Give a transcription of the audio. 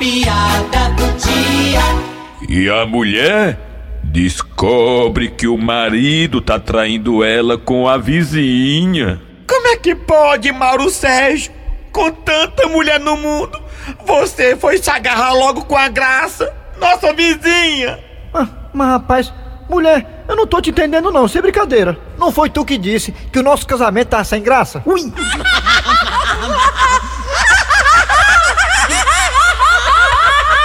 piada do dia. E a mulher descobre que o marido tá traindo ela com a vizinha. Como é que pode, Mauro Sérgio? Com tanta mulher no mundo, você foi se agarrar logo com a graça, nossa vizinha. Ah, mas rapaz, mulher, eu não tô te entendendo não, sem brincadeira. Não foi tu que disse que o nosso casamento tá sem graça? Ui!